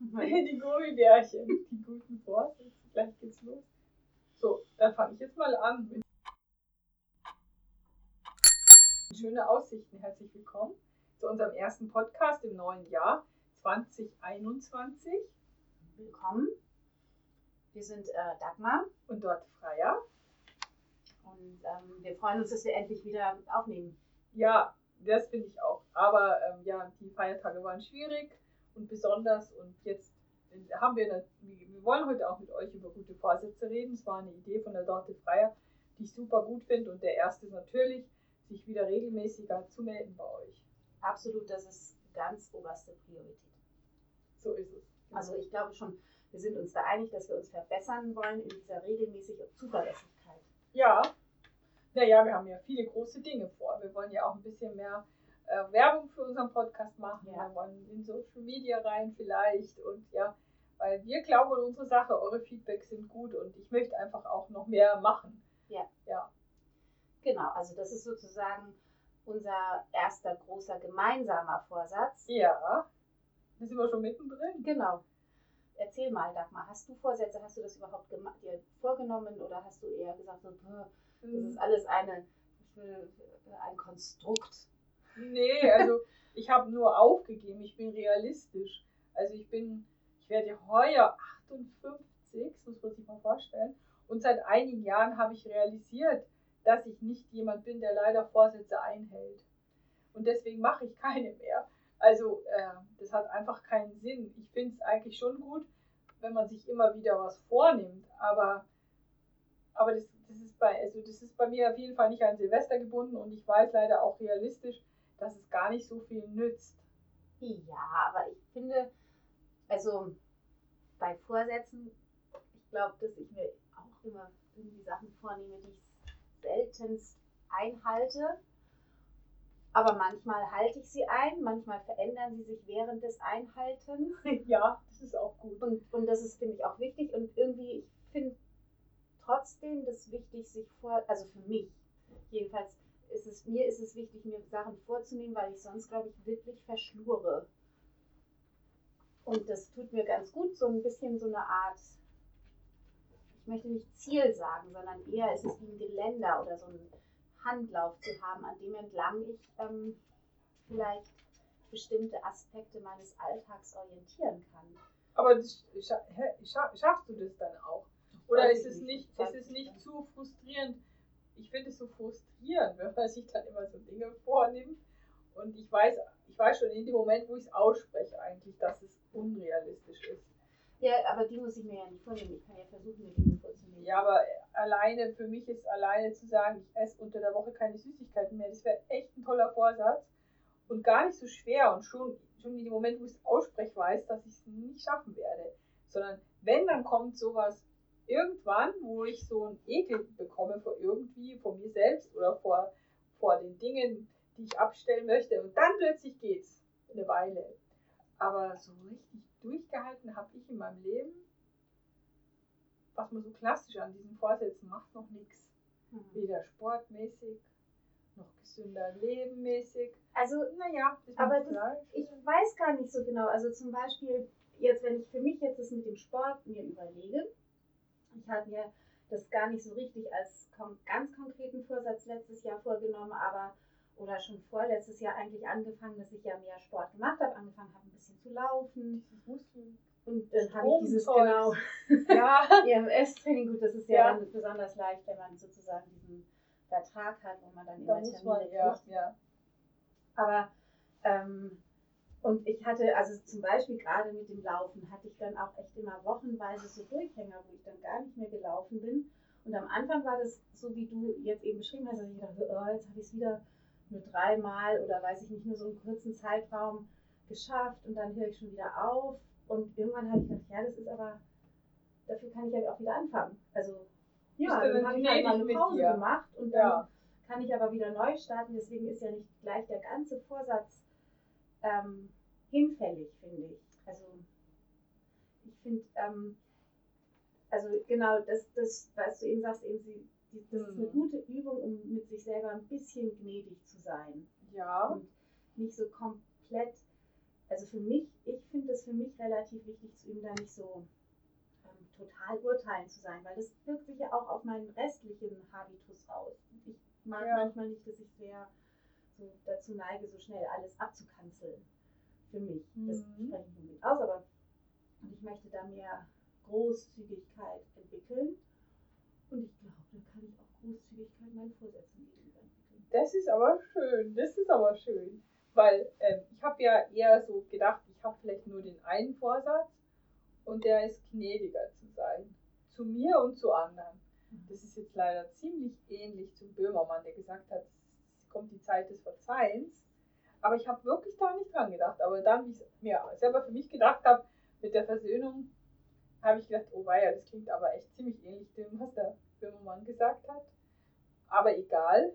Die Gummibärchen, die guten Vorsätze. Gleich geht's los. So, dann fange ich jetzt mal an. Schöne Aussichten. Herzlich willkommen zu unserem ersten Podcast im neuen Jahr 2021. Willkommen. Wir sind äh, Dagmar Und dort Freier. und ähm, wir freuen uns, dass wir endlich wieder aufnehmen. Ja, das finde ich auch. Aber ähm, ja, die Feiertage waren schwierig und besonders. Und jetzt haben wir, eine, wir wollen heute auch mit euch über gute Vorsätze reden. Es war eine Idee von der Dorte Freier, die ich super gut finde. Und der erste ist natürlich, sich wieder regelmäßiger zu melden bei euch. Absolut, das ist ganz oberste Priorität. So ist es. Also ich glaube schon, wir sind uns da einig, dass wir uns verbessern wollen in dieser regelmäßigen Zuverlässigkeit. Ja, naja, wir haben ja viele große Dinge vor. Wir wollen ja auch ein bisschen mehr äh, Werbung für unseren Podcast machen. Ja. Wollen in Social Media rein vielleicht und ja, weil wir glauben an unsere Sache, eure Feedbacks sind gut und ich möchte einfach auch noch mehr machen. Ja. Ja, Genau, also das ist sozusagen unser erster großer gemeinsamer Vorsatz. ja. Da sind wir schon mittendrin. Genau. Erzähl mal, Dagmar, hast du Vorsätze? Hast du das überhaupt dir vorgenommen oder hast du eher gesagt, so, "Bäh, das ist alles eine, ein Konstrukt? Nee, also ich habe nur aufgegeben, ich bin realistisch. Also ich bin, ich werde heuer 58, das muss man sich mal vorstellen. Und seit einigen Jahren habe ich realisiert, dass ich nicht jemand bin, der leider Vorsätze einhält. Und deswegen mache ich keine mehr. Also äh, das hat einfach keinen Sinn. Ich finde es eigentlich schon gut, wenn man sich immer wieder was vornimmt. Aber, aber das, das, ist bei, also das ist bei mir auf jeden Fall nicht an Silvester gebunden und ich weiß leider auch realistisch, dass es gar nicht so viel nützt. Ja, aber ich finde, also bei Vorsätzen, ich glaube, dass ich mir auch immer irgendwie Sachen vornehme, die ich seltenst einhalte. Aber manchmal halte ich sie ein, manchmal verändern sie sich während des Einhaltens. ja, das ist auch gut. Und, und das ist, finde ich, auch wichtig. Und irgendwie, ich finde trotzdem das wichtig, sich vor, also für mich jedenfalls, ist es, mir ist es wichtig, mir Sachen vorzunehmen, weil ich sonst, glaube ich, wirklich verschlure. Und das tut mir ganz gut, so ein bisschen so eine Art, ich möchte nicht Ziel sagen, sondern eher ist es wie ein Geländer oder so ein Handlauf zu haben, an dem entlang ich ähm, vielleicht bestimmte Aspekte meines Alltags orientieren kann. Aber das, scha scha schaffst du das dann auch? Oder ist es nicht. ist es ich nicht nicht. zu frustrierend? Ich finde es so frustrierend, wenn man sich dann immer so Dinge vornimmt. Und ich weiß, ich weiß schon in dem Moment, wo ich es ausspreche, eigentlich, dass es unrealistisch ist. Ja, aber die muss ich mir ja nicht vornehmen. Ich kann ja versuchen, mir Dinge vorzunehmen. Ja, aber alleine, für mich ist alleine zu sagen, ich esse unter der Woche keine Süßigkeiten mehr, das wäre echt ein toller Vorsatz und gar nicht so schwer und schon, schon in dem Moment, wo ich es ausspreche, weiß, dass ich es nicht schaffen werde. Sondern wenn, dann kommt sowas irgendwann, wo ich so einen Ekel bekomme vor irgendwie, vor mir selbst oder vor, vor den Dingen, die ich abstellen möchte und dann plötzlich geht's eine Weile. Aber so richtig durchgehalten habe ich in meinem Leben was man so klassisch an diesen Vorsätzen macht, noch nichts. Mhm. Weder sportmäßig, noch gesünder lebenmäßig. Also, Naja, Aber das- ich weiß gar nicht so genau. Also zum Beispiel, jetzt, wenn ich für mich jetzt das mit dem Sport mir überlege, ich habe mir das gar nicht so richtig als ganz konkreten Vorsatz letztes Jahr vorgenommen, aber oder schon vorletztes Jahr eigentlich angefangen, dass ich ja mehr Sport gemacht habe, angefangen habe, ein bisschen zu laufen. Und dann habe ich dieses genau Ja, EMS-Training, gut, das ist ja, Ja. dann besonders leicht, wenn man sozusagen diesen Vertrag hat, wo man dann da immer Termine man, ja, ja. Aber, ähm, und ich hatte, also zum Beispiel gerade mit dem Laufen, hatte ich dann auch echt immer wochenweise so Durchhänger, wo ich dann gar nicht mehr gelaufen bin. Und am Anfang war das so, wie du jetzt eben beschrieben hast, dass ich dachte, oh, jetzt habe ich es wieder nur dreimal oder weiß ich nicht, nur so einen kurzen Zeitraum geschafft und dann höre ich schon wieder auf. Und irgendwann habe ich gedacht, ja, das ist aber, dafür kann ich ja auch wieder anfangen. Also, ja, dann dann habe ich halt mal eine Pause gemacht und dann Ja. kann ich aber wieder neu starten. Deswegen ist ja nicht gleich der ganze Vorsatz ähm, hinfällig, finde ich. Also ich finde, ähm, also genau, das, das, was du eben sagst, eben sie, die, das ist eine Mhm. gute Übung, um mit sich selber ein bisschen gnädig zu sein Ja, und nicht so komplett. Also für mich, ich finde es für mich relativ wichtig, zu ihm da nicht so ähm, total urteilen zu sein, weil das wirkt sich ja auch auf meinen restlichen Habitus aus. Ich mag Ja. manchmal nicht, dass ich sehr so dazu neige, so schnell alles abzukanzeln. Für mich. Das Mhm. spreche ich nicht aus, aber und ich möchte da mehr Großzügigkeit entwickeln. Und ich glaube, da kann ich auch Großzügigkeit meinen Vorsätzen gegenüber entwickeln. Das ist aber schön, das ist aber schön. Weil ähm, ich habe ja eher so gedacht, ich habe vielleicht nur den einen Vorsatz und der ist gnädiger zu sein. Zu mir und zu anderen. Das ist jetzt leider ziemlich ähnlich zum Böhmermann, der gesagt hat, es kommt die Zeit des Verzeihens. Aber ich habe wirklich da nicht dran gedacht. Aber dann, wie ich es mir selber für mich gedacht habe, mit der Versöhnung, habe ich gedacht, oh weia, das klingt aber echt ziemlich ähnlich dem, was der Böhmermann gesagt hat. Aber egal.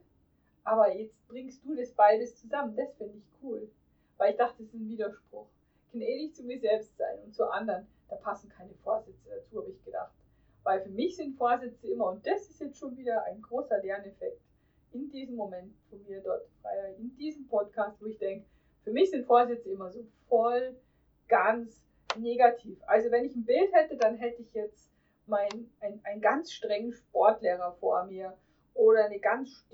Aber jetzt bringst du das beides zusammen. Das finde ich cool. Weil ich dachte, das ist ein Widerspruch. Gnädig zu mir selbst sein und zu anderen, da passen keine Vorsätze dazu, habe ich gedacht. Weil für mich sind Vorsätze immer, und das ist jetzt schon wieder ein großer Lerneffekt in diesem Moment von mir dort, Freier, in diesem Podcast, wo ich denke, für mich sind Vorsätze immer so voll, ganz negativ. Also wenn ich ein Bild hätte, dann hätte ich jetzt mein, ein, einen ganz strengen Sportlehrer vor mir oder eine ganz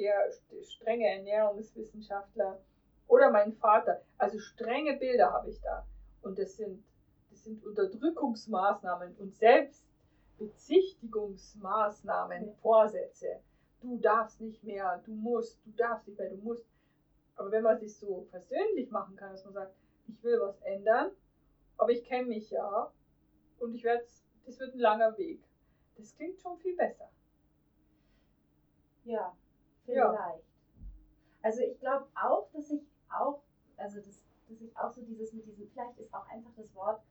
strenge Ernährungswissenschaftler oder meinen Vater. Also strenge Bilder habe ich da. Und das sind, das sind Unterdrückungsmaßnahmen und Selbstbezichtigungsmaßnahmen, Vorsätze. Du darfst nicht mehr, du musst, du darfst nicht mehr, du musst. Aber wenn man sich so persönlich machen kann, dass man sagt, ich will was ändern, aber ich kenne mich ja und ich werde, das wird ein langer Weg. Das klingt schon viel besser. Ja, Ja. vielleicht. Also ich glaube auch, dass ich auch, also das, dass ich auch so dieses mit diesem, vielleicht ist auch einfach das Wort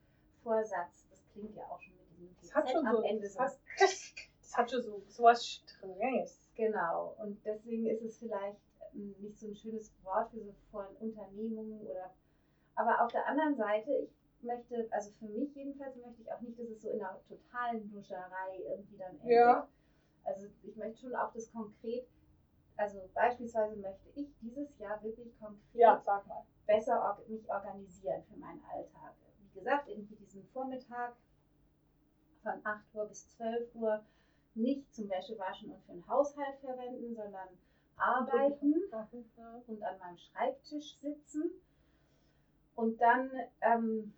Vorsatz, das klingt ja auch schon mit diesem Das hat schon am so, Ende das so hat, das hat schon so, so was Strenges. Genau, und deswegen ist es vielleicht ähm, nicht so ein schönes Wort für so von Unternehmungen oder. Aber auf der anderen Seite, ich möchte, also für mich jedenfalls möchte ich auch nicht, dass es so in einer totalen Nuscherei irgendwie dann endet. Ja. Also ich möchte schon auch das konkret, also beispielsweise möchte ich dieses Jahr wirklich konkret Ja, besser or mich organisieren für meinen Alltag. Wie gesagt, irgendwie diesen Vormittag von 8 Uhr bis 12 Uhr nicht zum Wäschewaschen und für den Haushalt verwenden, sondern arbeiten und an meinem Schreibtisch sitzen. Und dann ähm,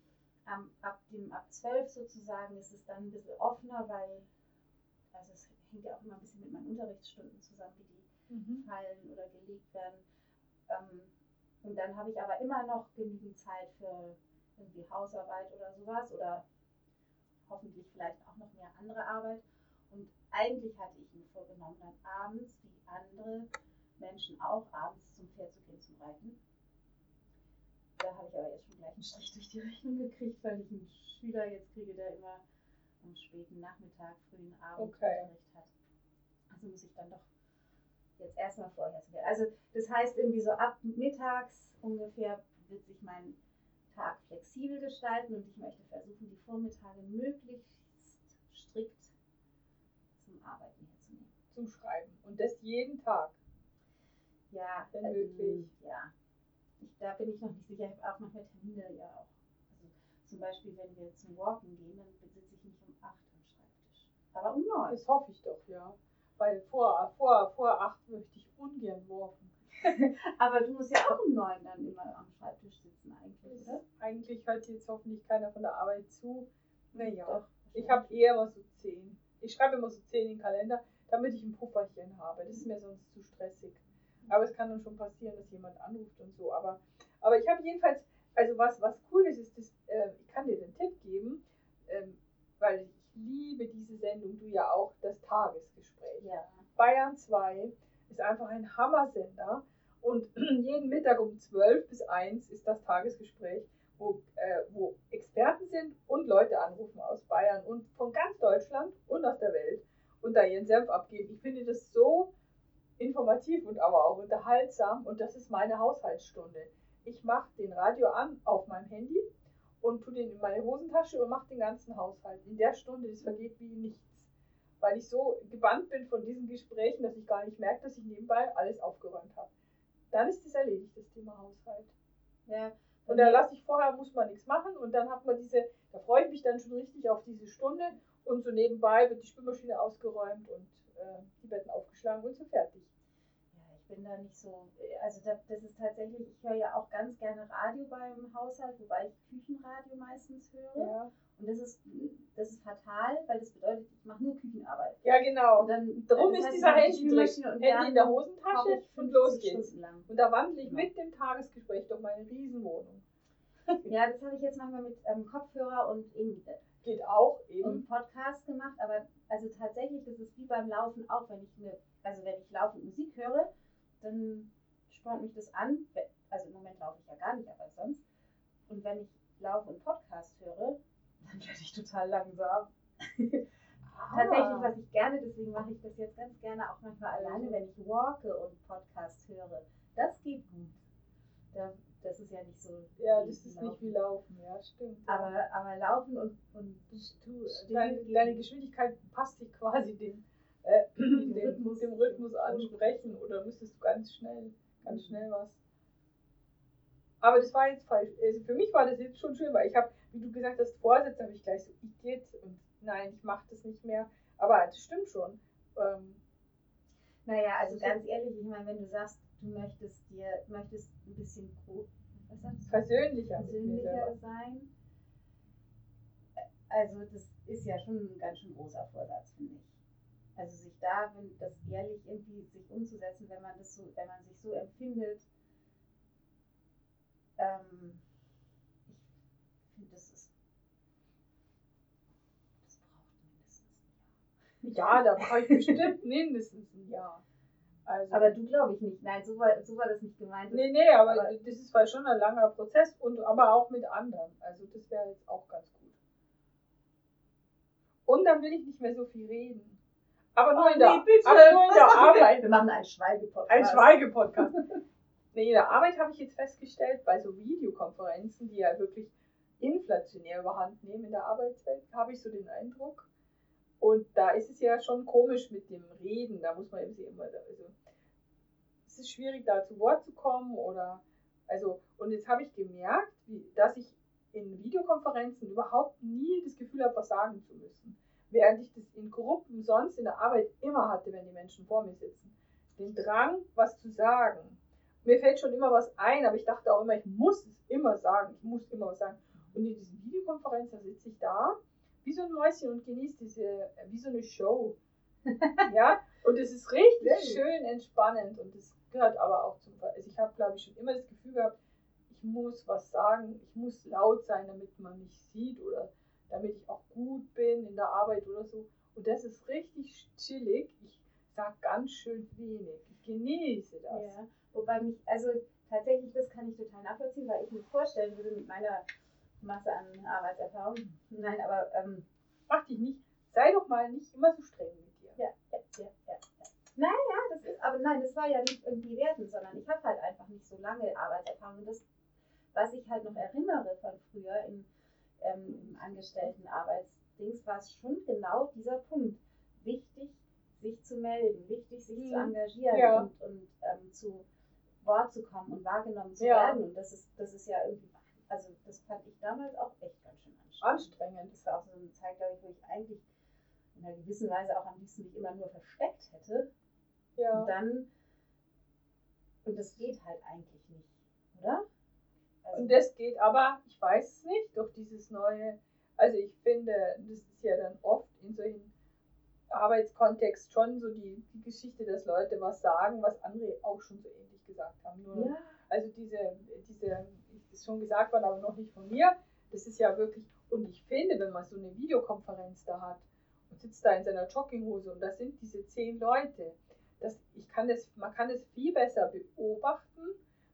am, ab, dem, ab 12 sozusagen ist es dann ein bisschen offener, weil also es hängt ja auch immer ein bisschen mit meinen Unterrichtsstunden zusammen, wie die Mhm. fallen oder gelegt werden. Ähm, und dann habe ich aber immer noch genügend Zeit für irgendwie Hausarbeit oder sowas oder hoffentlich vielleicht auch noch mehr andere Arbeit. Und eigentlich hatte ich mir vorgenommen, dann abends, wie andere Menschen auch, abends zum Pferd zu gehen zum Reiten. Da habe ich aber jetzt schon gleich einen Strich durch die Rechnung gekriegt, weil ich einen Schüler jetzt kriege, der immer am späten Nachmittag, frühen Abend Okay. Unterricht hat. Also muss ich dann doch jetzt erstmal vorher zu werden. Also das heißt irgendwie so ab mittags ungefähr wird sich mein Tag flexibel gestalten und ich möchte versuchen, die Vormittage möglichst strikt zum Arbeiten herzunehmen. Zum Schreiben. Und das jeden Tag. Ja, Wenn ähm, möglich. Ja. Ich, da bin ich noch nicht sicher. Ich habe auch manchmal Termine ja auch. Also zum Beispiel, wenn wir zum Walken gehen, dann sitze ich nicht um 8 am Schreibtisch. Aber um 9. Das hoffe ich doch, ja. Weil vor, vor, vor acht möchte ich ungern walken. Aber du musst ja auch um 9 dann immer am Schreibtisch sitzen eigentlich, oder? Eigentlich hört jetzt hoffentlich keiner von der Arbeit zu. Naja, Doch, ich habe eher immer so zehn. Ich schreibe immer so zehn in den Kalender, damit ich ein Pufferchen habe. Das ist mir sonst zu stressig. Aber es kann dann schon passieren, dass jemand anruft und so. Aber, aber ich habe jedenfalls, also was, was cool ist, ist, das, äh, ich kann dir den Tipp geben, ähm, weil ich liebe diese Sendung, du ja auch, das Tagesgespräch. Ja. Bayern 2 ist einfach ein Hammersender und jeden Mittag um 12 bis 1 ist das Tagesgespräch, wo, äh, wo Experten sind und Leute anrufen aus Bayern und von ganz Deutschland und aus der Welt und da ihren Senf abgeben. Ich finde das so informativ und aber auch unterhaltsam und das ist meine Haushaltsstunde. Ich mache den Radio an auf meinem Handy und tue den in meine Hosentasche und mache den ganzen Haushalt. In der Stunde, das vergeht wie nichts weil ich so gebannt bin von diesen Gesprächen, dass ich gar nicht merke, dass ich nebenbei alles aufgeräumt habe. Dann ist das erledigt, das Thema Haushalt. ja. Und da lasse ich vorher, muss man nichts machen und dann hat man diese, Da freue ich mich dann schon richtig auf diese Stunde und so nebenbei wird die Spülmaschine ausgeräumt und äh, die Betten aufgeschlagen und so fertig. Bin da nicht so, also das, das ist tatsächlich, ich höre ja auch ganz gerne Radio beim Haushalt, wobei ich Küchenradio meistens höre. Ja, Und das ist, das ist fatal, weil das bedeutet, ich mache nur Küchenarbeit. ja genau. Und dann, Darum das ist dieser Handy Handy in der Hosentasche und 50 los geht's. Und da wandle ich Ja. mit dem Tagesgespräch durch meine Riesenwohnung. Ja, das habe ich jetzt manchmal mit ähm, Kopfhörer und eben Geht auch eben. und Podcast gemacht, aber also tatsächlich ist es wie beim Laufen auch, wenn ich eine, also wenn ich laufend Musik höre, dann spornt mich das an. Also im Moment laufe ich ja gar nicht, aber sonst. Und wenn ich laufe und Podcast höre, dann werde ich total langsam. Tatsächlich, was ich gerne, deswegen mache ich das jetzt ganz gerne auch manchmal alleine, wenn ich walke und Podcast höre. Das geht gut. Da, das ist ja nicht so. Ja, das ist Laufen. nicht wie Laufen, ja, stimmt. Aber, aber Laufen und, und du, deine, deine. Geschwindigkeit passt sich quasi dem, äh, dem, Rhythmus. dem Rhythmus ansprechen oder müsstest du ganz schnell, ganz schnell was. Aber das war jetzt falsch. Also für mich war das jetzt schon schön, weil ich habe, wie du gesagt hast, Vorsätze, habe ich gleich so, ich geht und nein, ich mache das nicht mehr. Aber das stimmt schon. Ähm, Naja, also ganz ehrlich, ich meine, wenn du sagst, du möchtest dir, möchtest ein bisschen gro- was sagst du? persönlicher persönlicher sein. Also das ist ja schon ein ganz schön großer Vorsatz, finde ich. Also sich da, wenn das ehrlich irgendwie sich umzusetzen, wenn man das so, wenn man sich so empfindet, ähm, ich finde, das ist, das braucht mindestens ein Jahr. Ja, da brauche ich bestimmt mindestens ein Jahr. Also, Aber du glaube ich nicht. Nein, so war, so war das nicht gemeint. Nee, nee, aber, Aber- das ist zwar schon ein langer Prozess und aber auch mit anderen. Also das wäre jetzt auch ganz gut. Und dann will ich nicht mehr so viel reden. Aber nur, Oh, in, der, nee, bitte. aber nur in der Arbeit. Wir machen einen Schweigepodcast. Ein Schweigepodcast. Nee, in der Arbeit habe ich jetzt festgestellt, bei so Videokonferenzen, die ja wirklich inflationär überhand nehmen in der Arbeitswelt, habe ich so den Eindruck. Und da ist es ja schon komisch mit dem Reden. Da muss man eben sehen, immer, also, es ist schwierig, da zu Wort zu kommen oder, also, und jetzt habe ich gemerkt, dass ich in Videokonferenzen überhaupt nie das Gefühl habe, was sagen zu müssen. Während ich das in Gruppen sonst in der Arbeit immer hatte, wenn die Menschen vor mir sitzen. Den Drang, was zu sagen. Mir fällt schon immer was ein, aber ich dachte auch immer, ich muss es immer sagen. Ich muss immer was sagen. Und in diesen Videokonferenzen sitze ich da, wie so ein Mäuschen und genieße diese, äh, wie so eine Show. ja, und es ist richtig gut. schön entspannend und das gehört aber auch zum, also ich habe glaube ich schon immer das Gefühl gehabt, ich muss was sagen, ich muss laut sein, damit man mich sieht oder damit ich auch gut bin in der Arbeit oder so. Und das ist richtig chillig. Ich sage ganz schön wenig. Ich genieße das. Ja, wobei mich, also tatsächlich, das kann ich total nachvollziehen, weil ich mir vorstellen würde mit meiner Masse an Arbeitserfahrung. Nein, aber ähm, Mach dich nicht, sei doch mal nicht immer so streng mit dir. ja, ja, ja, ja. ja. Naja, das ist, aber nein, das war ja nicht irgendwie wertend, sondern ich habe halt einfach nicht so lange Arbeitserfahrung. Und das, was ich halt noch erinnere von früher im, ähm, im Angestelltenarbeitsdings, war es schon genau dieser Punkt. Wichtig, sich zu melden, wichtig, sich zu Mhm. engagieren Ja. und, und ähm, zu Wort zu kommen und wahrgenommen zu Ja. werden. Und das ist, das ist ja irgendwie, also das fand ich damals auch echt ganz schön anstrengend. Anstrengend. Das war auch so eine Zeit, glaube ich, wo ich eigentlich in einer gewissen Weise auch am liebsten mich immer nur versteckt hätte. Ja. Und dann, und das geht halt eigentlich nicht, oder? Also, Und das geht aber, ich weiß es nicht, durch dieses neue, also ich finde, das ist ja dann oft in solchen Arbeitskontext schon so die, die Geschichte, dass Leute was sagen, was andere auch schon so ähnlich gesagt haben. Nur, ja, Also diese, diese, ist schon gesagt worden, aber noch nicht von mir, das ist ja wirklich, und ich finde, wenn man so eine Videokonferenz da hat und sitzt da in seiner Jogginghose und das sind diese zehn Leute, das, ich kann das, man kann das viel besser beobachten,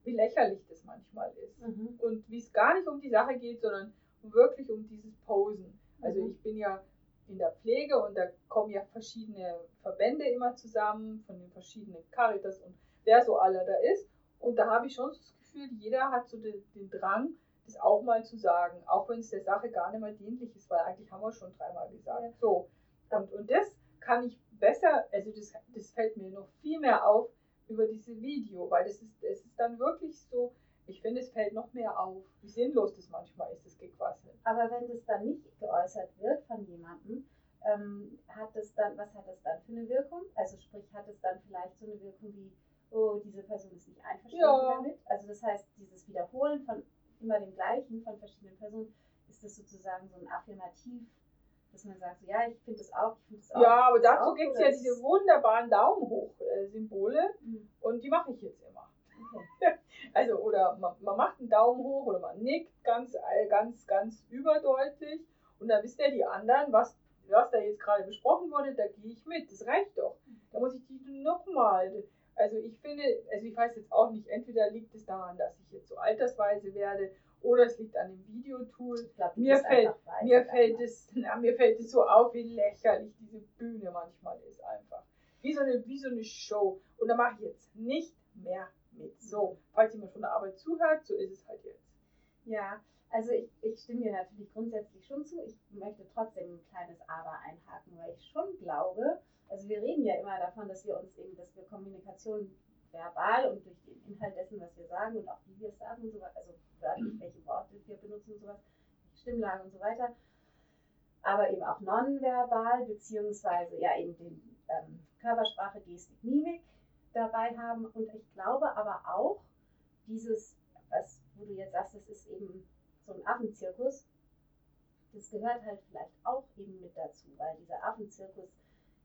wie lächerlich das manchmal ist mhm. und wie es gar nicht um die Sache geht, sondern wirklich um dieses Posen. Also Mhm. ich bin ja in der Pflege und da kommen ja verschiedene Verbände immer zusammen von den verschiedenen Caritas und wer so alle da ist. Und da habe ich schon so das Gefühl, jeder hat so den, den Drang, das auch mal zu sagen, auch wenn es der Sache gar nicht mehr dienlich ist, weil eigentlich haben wir schon dreimal gesagt. Ja. So. Und, und das kann ich besser, also das, das fällt mir noch viel mehr auf über diese Video, weil das ist, es ist dann wirklich so, Ich finde, es fällt noch mehr auf, wie sinnlos das manchmal ist, das Gequassel. Aber wenn das dann nicht geäußert wird von jemandem, ähm, hat es dann, was hat das dann für eine Wirkung? Also sprich, hat es dann vielleicht so eine Wirkung wie, oh, diese Person ist nicht einverstanden Ja. damit? Also das heißt, dieses Wiederholen von immer dem Gleichen von verschiedenen Personen, ist das sozusagen so ein Affirmativ, dass man sagt, so, ja, ich finde das auch, ich finde das auch. Ja, aber das dazu gibt es ja diese wunderbaren Daumen hoch äh, Symbole Hm, und die mache ich jetzt immer. Okay. Also, oder man, man macht einen Daumen hoch oder man nickt ganz, ganz, ganz überdeutlich und dann wisst ihr die anderen, was, was da jetzt gerade besprochen wurde, da gehe ich mit. Das reicht doch. Da muss ich die nochmal. Also ich finde, also ich weiß jetzt auch nicht, entweder liegt es daran, dass ich jetzt so altersweise werde oder es liegt an dem Videotool. Glaub, Mir fällt, mir fällt ne? es, na, mir fällt es so auf, wie lächerlich diese Bühne manchmal ist einfach. Wie so eine, wie so eine Show. Und da mache ich jetzt nicht mehr mit. So, falls jemand von der Arbeit zuhört, so ist es halt jetzt. Ja, also ich, ich stimme dir natürlich grundsätzlich schon zu. Ich möchte trotzdem ein kleines Aber einhaken, weil ich schon glaube, also wir reden ja immer davon, dass wir uns eben, dass wir Kommunikation verbal und durch den Inhalt dessen, was wir sagen und auch wie wir es sagen und so weiter, also wörtlich, welche Worte wir benutzen und sowas, Stimmlage und so weiter, aber eben auch nonverbal, beziehungsweise ja eben den Körpersprache, Gestik, Mimik dabei haben. Und ich glaube aber auch, dieses, was, wo du jetzt sagst, das ist eben so ein Affenzirkus, das gehört halt vielleicht auch eben mit dazu, weil dieser Affenzirkus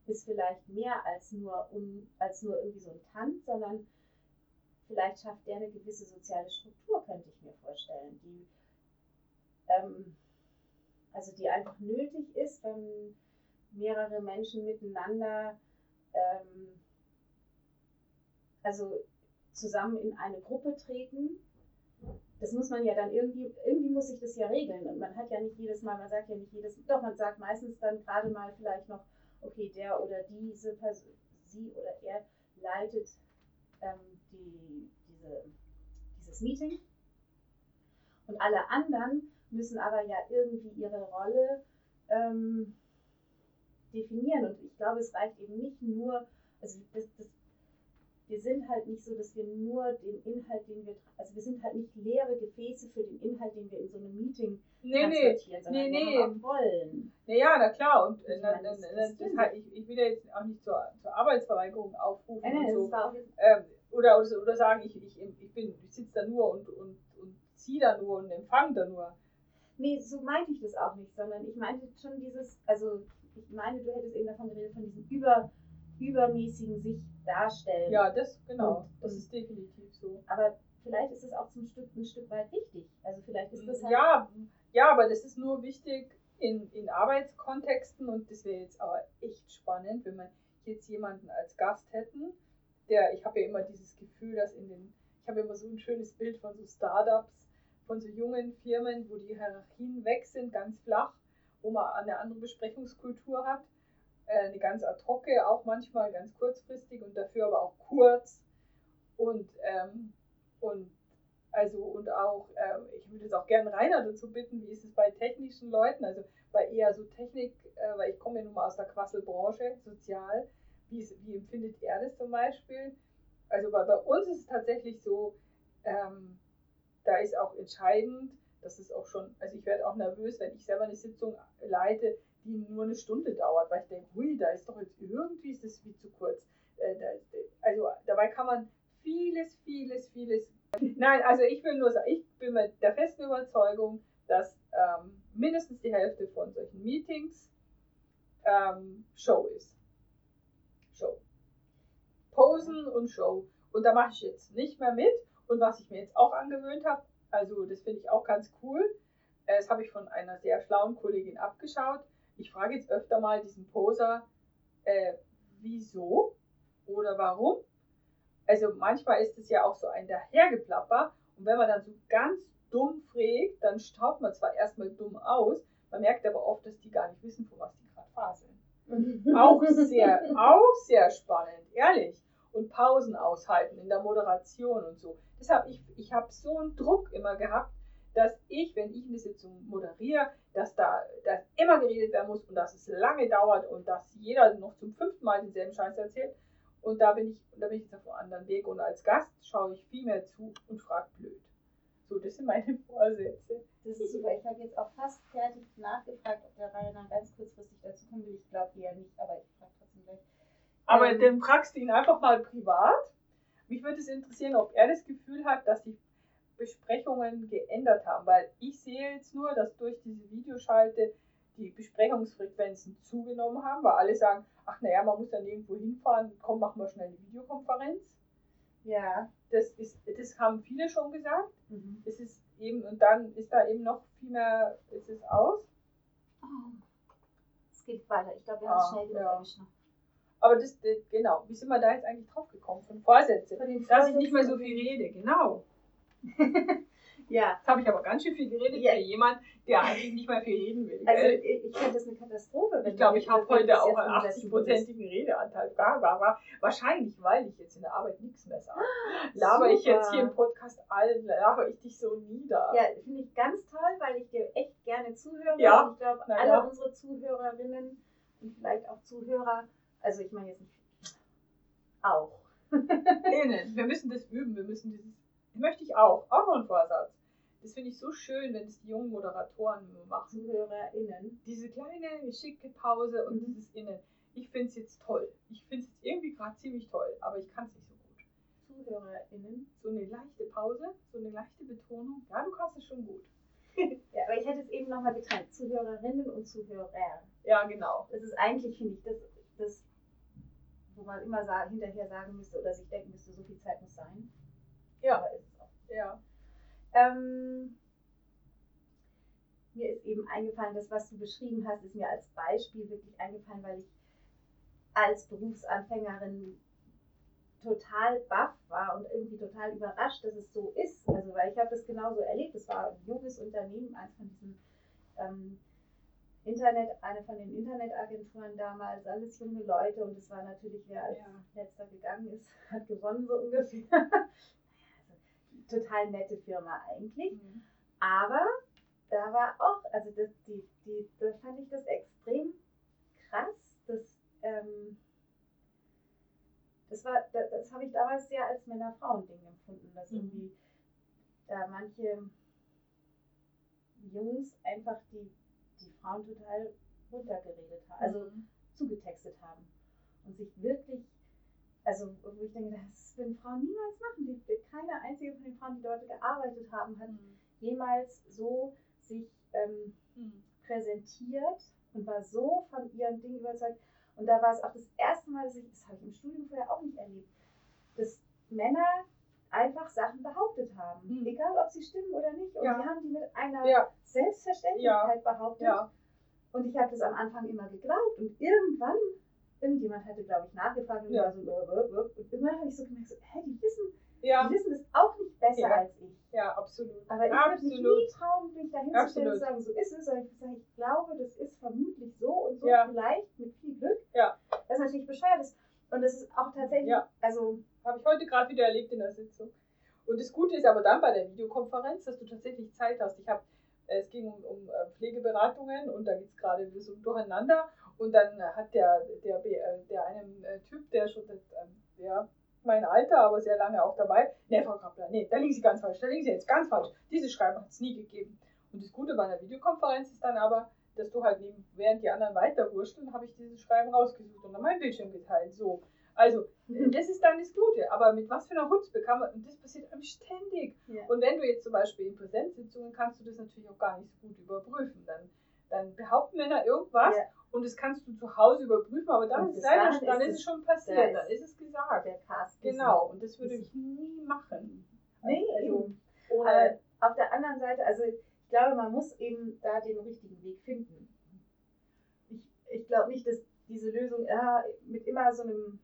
ist vielleicht mehr als nur, un, als nur irgendwie so ein Tanz, sondern vielleicht schafft der eine gewisse soziale Struktur, könnte ich mir vorstellen, die, ähm, also die einfach nötig ist, wenn mehrere Menschen miteinander ähm, also zusammen in eine Gruppe treten. Das muss man ja dann irgendwie, irgendwie muss sich das ja regeln. Und man hat ja nicht jedes Mal, man sagt ja nicht jedes, doch man sagt meistens dann gerade mal vielleicht noch, okay, der oder diese Person, sie oder er leitet ähm, die, diese, dieses Meeting. Und alle anderen müssen aber ja irgendwie ihre Rolle ähm, definieren. Und ich glaube, es reicht eben nicht nur, also das, das, wir sind halt nicht so, dass wir nur den Inhalt, den wir, also wir sind halt nicht leere Gefäße für den Inhalt, den wir in so einem Meeting Nee, nee. transportieren, sondern nee, wir nee. haben auch Rollen. Ja, ja, na klar. Und äh, Ich na, meine, das- na, das das halt, ich, ich will ja jetzt auch nicht zur, zur Arbeitsverweigerung aufrufen Nein, nein, und so. Ähm, oder, oder, oder sagen, ich, ich, ich, bin, ich sitze da nur und, und, und ziehe da nur und empfange da nur. nee, so meinte ich das auch nicht, sondern ich meinte schon dieses, also ich meine, du hättest eben davon geredet, von diesem über, übermäßigen sich darstellen. Ja, das, genau. Und- Das ist definitiv so. Aber vielleicht ist es auch zum Stück, ein Stück weit wichtig. Also vielleicht ist das halt. Ja, ja, aber das ist nur wichtig in, in Arbeitskontexten und das wäre jetzt aber echt spannend, wenn man jetzt jemanden als Gast hätten, der, ich habe ja immer dieses Gefühl, dass in den, ich habe immer so ein schönes Bild von so Startups, von so jungen Firmen, wo die Hierarchien weg sind, ganz flach, wo man eine andere Besprechungskultur hat, äh, eine ganz ad hoc, auch manchmal ganz kurzfristig und dafür aber auch kurz. Und, ähm, und also und auch, ähm, ich würde jetzt auch gerne Rainer dazu bitten, wie ist es bei technischen Leuten, also bei eher so Technik, äh, weil ich komme ja nun mal aus der Quasselbranche, sozial, wie, ist, wie empfindet er das zum Beispiel? Also bei, bei uns ist es tatsächlich so, ähm, da ist auch entscheidend, dass es auch schon, also ich werde auch nervös, wenn ich selber eine Sitzung leite, die nur eine Stunde dauert, weil ich denke, hui, da ist doch jetzt irgendwie ist das wie zu kurz. Äh, also dabei kann man vieles, vieles, vieles. Nein, also ich will nur sagen, ich bin mit der festen Überzeugung, dass ähm, mindestens die Hälfte von solchen Meetings ähm, Show ist. Show. Posen und Show. Und da mache ich jetzt nicht mehr mit. Und was ich mir jetzt auch angewöhnt habe, also das finde ich auch ganz cool, äh, das habe ich von einer sehr schlauen Kollegin abgeschaut. Ich frage jetzt öfter mal diesen Poser, äh, wieso oder warum. Also manchmal ist es ja auch so ein Dahergeplapper. Und wenn man dann so ganz dumm fragt, dann staubt man zwar erstmal dumm aus, man merkt aber oft, dass die gar nicht wissen, von was die gerade faseln. Auch sehr, auch sehr spannend, ehrlich. Und Pausen aushalten in der Moderation und so. Deshalb, ich, ich habe so einen Druck immer gehabt, dass ich, wenn ich eine Sitzung moderiere, dass da dass immer geredet werden muss und dass es lange dauert und dass jeder noch zum fünften Mal denselben Scheiß erzählt. Und da bin ich, da bin ich jetzt auf einem anderen Weg. Und als Gast schaue ich viel mehr zu und frage blöd. So, das sind meine Vorsätze. Das ist super. Ich habe jetzt auch fast fertig nachgefragt, ob der Rainer ganz kurzfristig dazu kommen will. Ich glaube eher nicht, aber ich frage trotzdem gleich. Aber Ähm. dann fragst du ihn einfach mal privat. Mich würde es interessieren, ob er das Gefühl hat, dass die Besprechungen geändert haben, weil ich sehe jetzt nur, dass durch diese Videoschalte die Besprechungsfrequenzen zugenommen haben, weil alle sagen, ach naja, man muss dann irgendwo hinfahren, komm, machen wir schnell eine Videokonferenz. Ja. Das, ist, das haben viele schon gesagt. Mhm. Es ist eben, und dann ist da eben noch viel mehr, ist es aus. Oh. Es geht weiter. Ich glaube, wir Ah, haben es schnell genug ja. erwischt. Aber das, das, genau, wie sind wir da jetzt eigentlich drauf gekommen? Von Vorsätze. Von den Dass ich nicht mehr so Vorsätzen- viel rede, genau. Ja. Jetzt habe ich aber ganz schön viel geredet Ja. für jemand, der eigentlich nicht mehr viel reden will. Also gell? ich, ich finde das eine Katastrophe. wenn ich glaube, ich habe heute auch einen umsetzen würdest. 80-prozentigen Redeanteil. Da war, war, wahrscheinlich, weil ich jetzt in der Arbeit nichts mehr sage. Laber ich jetzt hier im. Podcast allen, laber ich dich so nieder. Ja, finde ich ganz toll, weil ich dir echt gerne zuhöre. Ja, Und ich glaube, alle ja. unsere Zuhörerinnen und vielleicht auch Zuhörer, also ich meine jetzt nicht auch. Innen. Wir müssen das üben. Wir müssen dieses. Möchte ich auch. Auch noch ein Vorsatz. Das finde ich so schön, wenn es die jungen Moderatoren machen. ZuhörerInnen. Diese kleine, schicke Pause und Mhm. dieses Innen. Ich finde es jetzt toll. Ich finde es jetzt irgendwie gerade ziemlich toll, aber ich kann es nicht so gut. ZuhörerInnen. So eine leichte Pause, so eine leichte Betonung. Ja, du kannst es schon gut. Ja, aber ich hätte es eben nochmal getrennt. Zuhörerinnen und Zuhörer. Ja, genau. Das ist eigentlich, finde ich, das, das wo man immer sa hinterher sagen müsste oder sich denken müsste, so viel Zeit muss sein. Ja. Aber ist es auch. Ja. Ähm, mir ist eben eingefallen, das, was du beschrieben hast, ist mir als Beispiel wirklich eingefallen, weil ich als Berufsanfängerin total baff war und irgendwie total überrascht, dass es so ist. Also, weil ich habe das genauso erlebt. Es war ein junges Unternehmen, eins von diesen ähm, Internet, eine von den Internetagenturen damals, alles junge Leute und es war natürlich, wer als Ja. letzter gegangen ist, hat gewonnen so ungefähr. also, total nette Firma eigentlich. Mhm. Aber da war auch, also das, die, die, da fand ich das extrem krass. Das, ähm, das war, das, das habe ich damals sehr als Männer-Frauen-Ding empfunden, dass Mhm. irgendwie da manche Jungs einfach die Frauen total runtergeredet haben, also Mhm. zugetextet haben und sich wirklich, also wo ich denke, das würden Frauen niemals machen. Die, keine einzige von den Frauen, die dort gearbeitet haben, hat Mhm. jemals so sich ähm, Mhm. präsentiert und war so von ihrem Ding überzeugt. Und da war es auch das erste Mal, dass ich, das habe ich im Studium vorher auch nicht erlebt, dass Männer einfach Sachen behauptet haben. Mhm. Egal, ob sie stimmen oder nicht. Und Ja. die haben die mit einer Ja, Selbstverständlichkeit behauptet. ja. Und ich habe das am Anfang immer geglaubt. Und irgendwann, irgendjemand hatte, glaube ich, nachgefragt und war so, "Äh, äh, äh." und irgendwann habe ich so gemerkt, so, hä, die wissen, Ja, die wissen das auch nicht besser als ich. ja, absolut. Aber ich würde mich absolut. nie trauen, mich dahin zu stellen Absolut. und sagen, so ist es, sondern ich sagen, ich glaube, das ist vermutlich so und so, vielleicht mit viel Glück. Ja. Das natürlich bescheuert ist. Und das ist auch tatsächlich, Ja. also, Habe ich heute gerade wieder erlebt in der Sitzung. Und das Gute ist aber dann bei der Videokonferenz, dass du tatsächlich Zeit hast. Ich habe, es ging um, um äh, Pflegeberatungen und da geht es gerade so durcheinander. Und dann hat der, der, äh, der eine äh, Typ, der schon das, ähm, der mein Alter, aber sehr lange auch dabei, ne, Frau Kappler, nee, da liegen Sie ganz falsch, da liegen Sie jetzt ganz falsch. Dieses Schreiben hat es nie gegeben. Und das Gute bei einer Videokonferenz ist dann aber, dass du halt neben, während die anderen weiter wursteln, habe ich dieses Schreiben rausgesucht und an meinen Bildschirm geteilt. So. Also, das ist dann das Gute, aber mit was für einer Hutzpe kann man, und das passiert einem ständig. Ja. Und wenn du jetzt zum Beispiel in Präsenzsitzungen kannst du das natürlich auch gar nicht so gut überprüfen. Dann, dann behaupten Männer irgendwas Ja. und das kannst du zu Hause überprüfen, aber dann, ist, leider, dahin dann ist ist es- schon passiert, da dann ist- ist es gesagt. der Cast. Genau, und das würde ist- ich nie machen. Nee, also, eben. auf der anderen Seite, also ich glaube, man muss eben da den richtigen Weg finden. Ich, ich glaube nicht, dass diese Lösung ja, mit immer so einem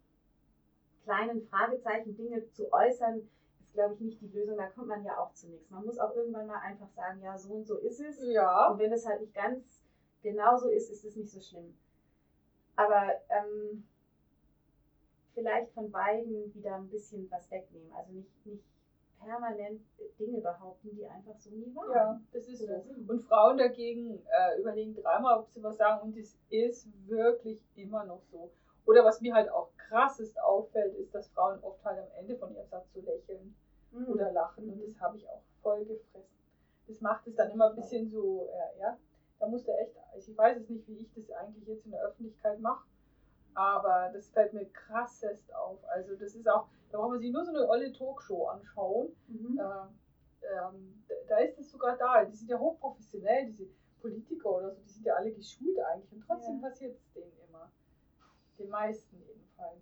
kleinen Fragezeichen Dinge zu äußern, ist, glaube ich, nicht die Lösung. Da kommt man ja auch zu nichts. Man muss auch irgendwann mal einfach sagen, ja, so und so ist es. ja, Und wenn es halt nicht ganz genau so ist, ist es nicht so schlimm. Aber ähm, vielleicht von beiden wieder ein bisschen was wegnehmen. Also nicht, nicht permanent Dinge behaupten, die einfach so nie waren. ja, das ist so. Und Frauen dagegen äh, überlegen dreimal, ob sie was sagen und es ist wirklich immer noch so. Oder was mir halt auch krassest auffällt, ist, dass Frauen oft halt am Ende von ihrem Satz so lächeln. Mhm. oder lachen. Und das habe ich auch voll gefressen. Das macht es dann immer ein bisschen so, äh, ja, da musste echt, also ich weiß es nicht, wie ich das eigentlich jetzt in der Öffentlichkeit mache, aber das fällt mir krassest auf. Also das ist auch, da braucht man sich nur so eine olle Talkshow anschauen. Mhm. Äh, ähm, da- da ist es sogar da. Die sind ja hochprofessionell, diese Politiker oder so, die sind ja alle geschult eigentlich. Und trotzdem Ja. passiert es denen immer. Den meisten jedenfalls.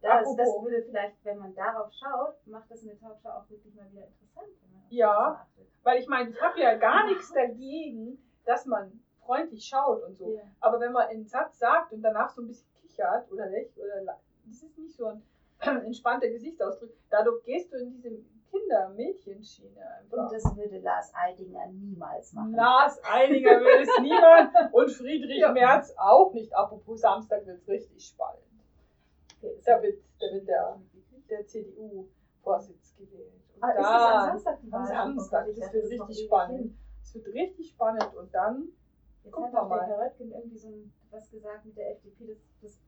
Das, das würde vielleicht, wenn man darauf schaut, macht das eine Talkshow auch wirklich mal wieder interessant. Wenn man auf Ja. Weil ich meine, ich habe ja gar nichts dagegen, dass man freundlich schaut und so. Ja. Aber wenn man einen Satz sagt und danach so ein bisschen kichert oder lächelt oder das ist nicht so ein entspannter Gesichtsausdruck, dadurch gehst du in diese Kinder-Mädchenschiene Und das würde Lars Eidinger niemals machen. Lars Einiger will es niemand und Friedrich Ja. Merz auch nicht. Apropos Samstag wird es richtig spannend. Da wird, da wird der, der CDU-Vorsitz gewählt. Ah, ist das da- am Samstag die Wahl? Samstag, das wird richtig spannend. Es wird richtig spannend und dann Jetzt Gucken hat auch der mal. Herr Röttgen irgendwie so ein, was gesagt mit der FDP, das,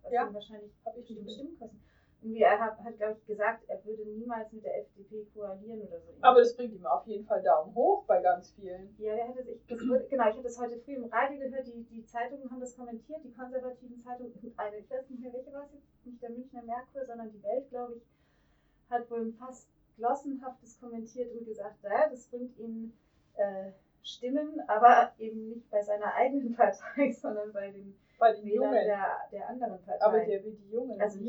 das Ja. wahrscheinlich habe ich bestimmt bestimmt. Stimmen kosten. Irgendwie, er hat, hat glaube ich, gesagt, er würde niemals mit der FDP koalieren oder so. Aber das bringt ihm auf jeden Fall Daumen hoch bei ganz vielen. Ja, hatte sich, das wurde, genau, ich habe das heute früh im Radio gehört, die, die Zeitungen haben das kommentiert, die konservativen Zeitungen, eine, ich weiß nicht mehr, welche war es jetzt, nicht der Münchner Merkur, sondern die Welt, glaube ich, hat wohl fast glossenhaftes kommentiert und gesagt, ja, das bringt ihm äh, Stimmen, aber eben nicht bei seiner eigenen Partei, sondern bei den Bei den Wählern Jungen. der, der anderen Parteien. Aber der will die Jungen. Also die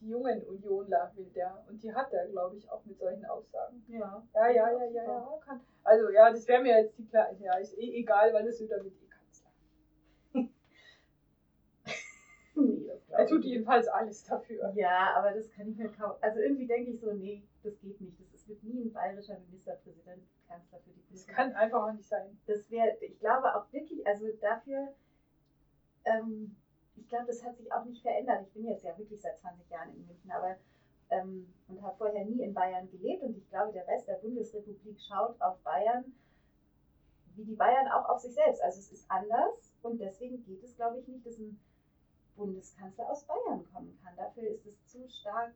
jungen Unionler will der. Und die hat er, glaube ich, auch mit solchen Aussagen. ja, Ja, ja, ja, ja, ja. Kann. Also ja, das wäre mir jetzt die klar. Ja, ist eh egal, weil das wieder mit E-Kanzler. Nee, das glaub Er tut jedenfalls alles dafür. Ja, aber das kann ich mir kaum. Also irgendwie denke ich so, nee, das geht nicht. Das wird nie ein bayerischer Ministerpräsident Kanzler für die Das Politik. kann einfach auch nicht sein. Das wäre, ich glaube auch wirklich, also dafür, ähm, ich glaube, das hat sich auch nicht verändert. Ich bin jetzt ja wirklich seit 20 Jahren in München, aber ähm, und habe vorher nie in Bayern gelebt und ich glaube, der Rest der Bundesrepublik schaut auf Bayern, wie die Bayern auch auf sich selbst. Also es ist anders und deswegen geht es, glaube ich, nicht, dass ein Bundeskanzler aus Bayern kommen kann. Dafür ist es zu stark.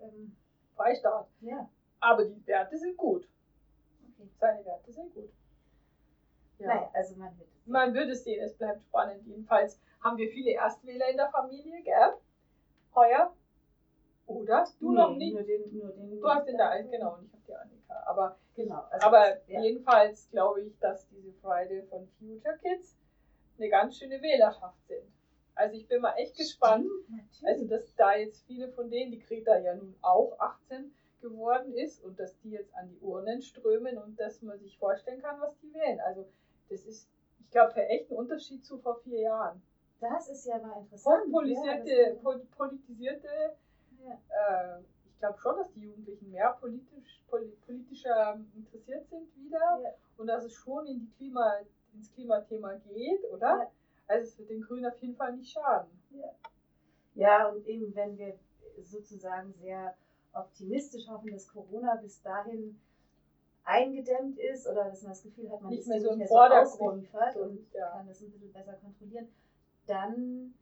Ähm, Freistaat. ja, Aber die Werte sind gut. okay. Seine Werte sind gut. Ja. Naja, also man wird es sehen. Man wird es sehen, es bleibt spannend. Jedenfalls haben wir viele Erstwähler in der Familie, gell? Heuer. Oder? Du Nee, noch nicht? Nur den, nur den, Du hast den da, genau, und ich habe die Annika. Aber, Genau. Also aber ja. jedenfalls glaube ich, dass diese Friday von Future Kids eine ganz schöne Wählerschaft sind. Also ich bin mal echt gespannt. Stimmt. Also, dass da jetzt viele von denen, die Greta ja nun auch 18 geworden ist und dass die jetzt an die Urnen strömen und dass man sich vorstellen kann, was die wählen. Also, das ist, ich glaube, echt ein Unterschied zu vor vier Jahren. das ist ja mal interessant. Hochpolitisierte, Ja, das- po- politisierte. Äh, ich glaube schon, dass die Jugendlichen mehr politisch, poli- politischer interessiert sind wieder Ja. und dass es schon in die Klima, ins Klimathema geht, oder? Ja. Also, es wird den Grünen auf jeden Fall nicht schaden. Ja, und eben wenn wir sozusagen sehr optimistisch hoffen, dass Corona bis dahin eingedämmt ist oder dass man das Gefühl hat, man Nicht ist mehr so im Vordergrund. ausgeliefert So, und ja. kann das ein bisschen besser kontrollieren, dann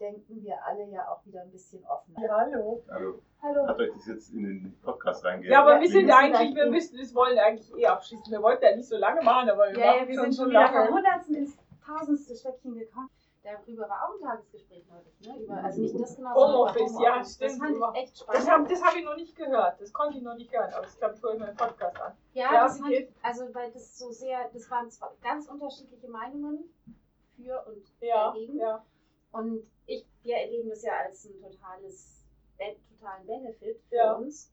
denken wir alle ja auch wieder ein bisschen offener. Ja, hallo. Also Hallo. hat euch das jetzt in den Podcast reingehört? Ja, aber Ja, wir sind eigentlich, wir müssen, das wollen eigentlich eh abschließen. Wir wollten ja nicht so lange machen, aber wir Ja, machen ja, wir schon sind schon wieder vom lange. Hundertsten ins Tausendste Stöckchen gekommen. Darüber war auch ein Tagesgespräch neulich, ne? Über, also nicht das genau, sondern Homeoffice, über ja, Homeoffice. Das stimmt. fand ich echt Das spannend. habe das hab ich noch nicht gehört. Das konnte ich noch nicht hören. Aber das glaube ich, höre ich mir im Podcast an. Ja, Ja, das fand ich, also weil das so sehr, das waren zwei ganz unterschiedliche Meinungen für und Ja, dagegen. ja. Und ich, wir erleben das ja als ein totales, totalen Benefit für Ja. uns.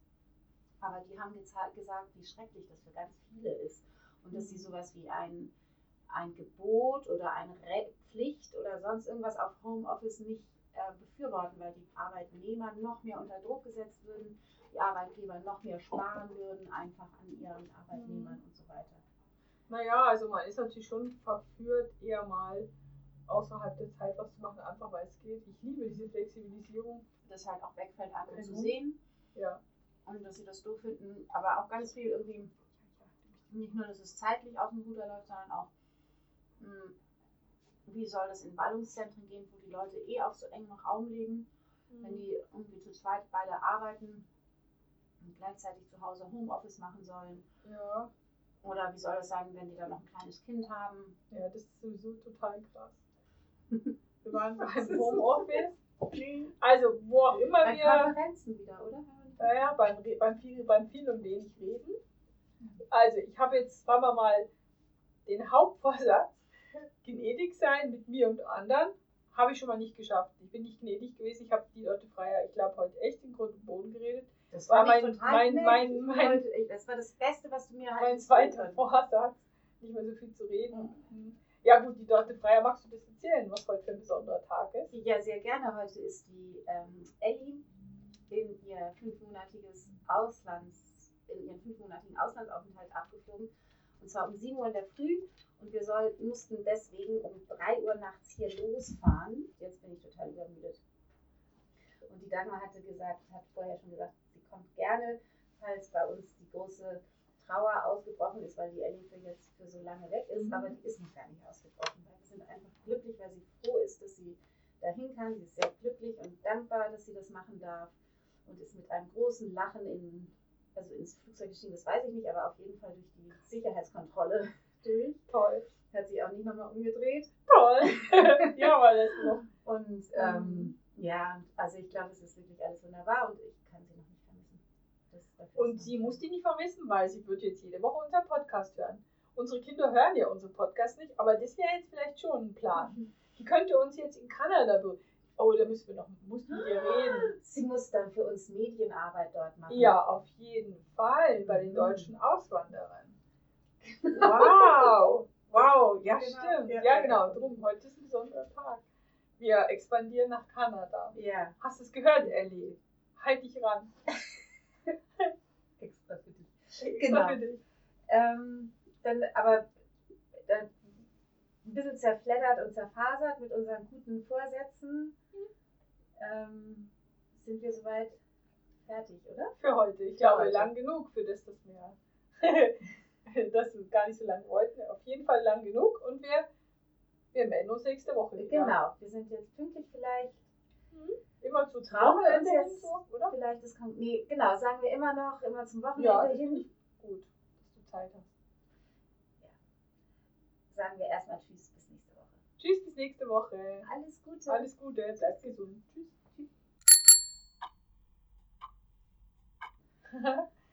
Aber die haben gesagt, wie schrecklich das für ganz viele ist. Und dass sie sowas wie ein, ein Gebot oder eine Pflicht oder sonst irgendwas auf Homeoffice nicht äh, befürworten, weil die Arbeitnehmer noch mehr unter Druck gesetzt würden, die Arbeitgeber noch mehr sparen würden, einfach an ihren Arbeitnehmern und so weiter. Naja, also man ist natürlich schon verführt, eher mal außerhalb der Zeit was zu machen, einfach weil es geht. Ich liebe diese Flexibilisierung. Das halt auch wegfällt, einfach zu Mhm. sehen. Ja. und dass sie das doof finden, aber auch ganz viel irgendwie, nicht nur, dass es zeitlich aus dem Ruder läuft, sondern auch, mh, wie soll das in Ballungszentren gehen, wo die Leute eh auf so engem Raum leben, wenn die irgendwie zu zweit beide arbeiten, und gleichzeitig zu Hause Homeoffice machen sollen. Ja, Oder wie soll das sein, wenn die dann noch ein kleines Kind haben? ja, das ist sowieso total krass. Wir waren beim Homeoffice. Also, wo auch immer Bei wir. Konferenzen wieder, oder? Naja, beim, beim, viel, beim viel und wenig reden. Also, ich habe jetzt, sagen wir mal, den Hauptvorsatz, gnädig sein mit mir und anderen, habe ich schon mal nicht geschafft. Ich bin nicht gnädig gewesen. Ich habe die Leute freier, ich glaube, heute echt in Grund und Boden geredet. Das war mein- mein- mein- mein- Das war das Beste, was du mir Mein halt zweiter Vorsatz, nicht mehr so viel zu reden. Ja, gut, die Leute freier, magst du das erzählen, was heute für ein besonderer Tag ist? Ja, sehr gerne. Heute ist die ähm, Ellie in ihr fünfmonatiges Auslands, in ihren fünfmonatigen Auslandsaufenthalt abgeflogen. Und zwar um 7 Uhr in der Früh. Und wir soll, mussten deswegen um 3 Uhr nachts hier losfahren. Jetzt bin ich total übermüdet. Und die Dagmar hatte gesagt, hat vorher schon gesagt, sie kommt gerne, falls bei uns die große Trauer ausgebrochen ist, weil die Ellie jetzt für so lange weg ist. Mhm. Aber die ist noch gar nicht ausgebrochen. Weil wir sind einfach glücklich, weil sie froh ist, dass sie dahin kann. Sie ist sehr glücklich und dankbar, dass sie das machen darf und ist mit einem großen Lachen in, also ins Flugzeug gestiegen, das weiß ich nicht, aber auf jeden Fall durch die Sicherheitskontrolle durch. Toll. Hat sich auch nicht nochmal umgedreht. Toll. ja, weil das noch. Und ähm, ja, also ich glaube, es ist wirklich alles wunderbar und ich kann sie noch nicht Und sie muss die nicht vermissen, weil sie wird jetzt jede Woche unseren Podcast hören. Unsere Kinder hören ja unseren Podcast nicht, aber das wäre jetzt vielleicht schon ein Plan. Die könnte uns jetzt in Kanada be Oh, da müssen wir noch, mit ihr reden. Sie muss dann für uns Medienarbeit dort machen. Ja, auf jeden Fall bei den Mhm. deutschen Auswanderern. Wow! Wow, ja Genau, stimmt. ja, Ja, ja. genau. Drum, heute ist ein besonderer Tag. Wir expandieren nach Kanada. Ja, Hast du es gehört, Ellie? Halt dich ran. extra für dich. Extra Genau. für dich. Ähm, dann aber dann ein bisschen zerfleddert und zerfasert mit unseren guten Vorsätzen. Ähm, sind wir soweit fertig, oder? Für heute. Ich glaube, heute. lang genug für das, das wir das gar nicht so lange wollten. Auf jeden Fall lang genug und wir, wir melden uns nächste Woche wieder. Genau, wir sind jetzt pünktlich vielleicht. Immer zu jetzt, hin, so, oder? vielleicht das kommt, nee, genau, sagen wir immer noch, immer zum Wochenende Ja, hin. gut, dass du Zeit hast. Sagen wir erstmal Tschüss, bis nächste Woche. Tschüss, bis nächste Woche. Alles Gute. Alles Gute, bleibt gesund. Tschüss.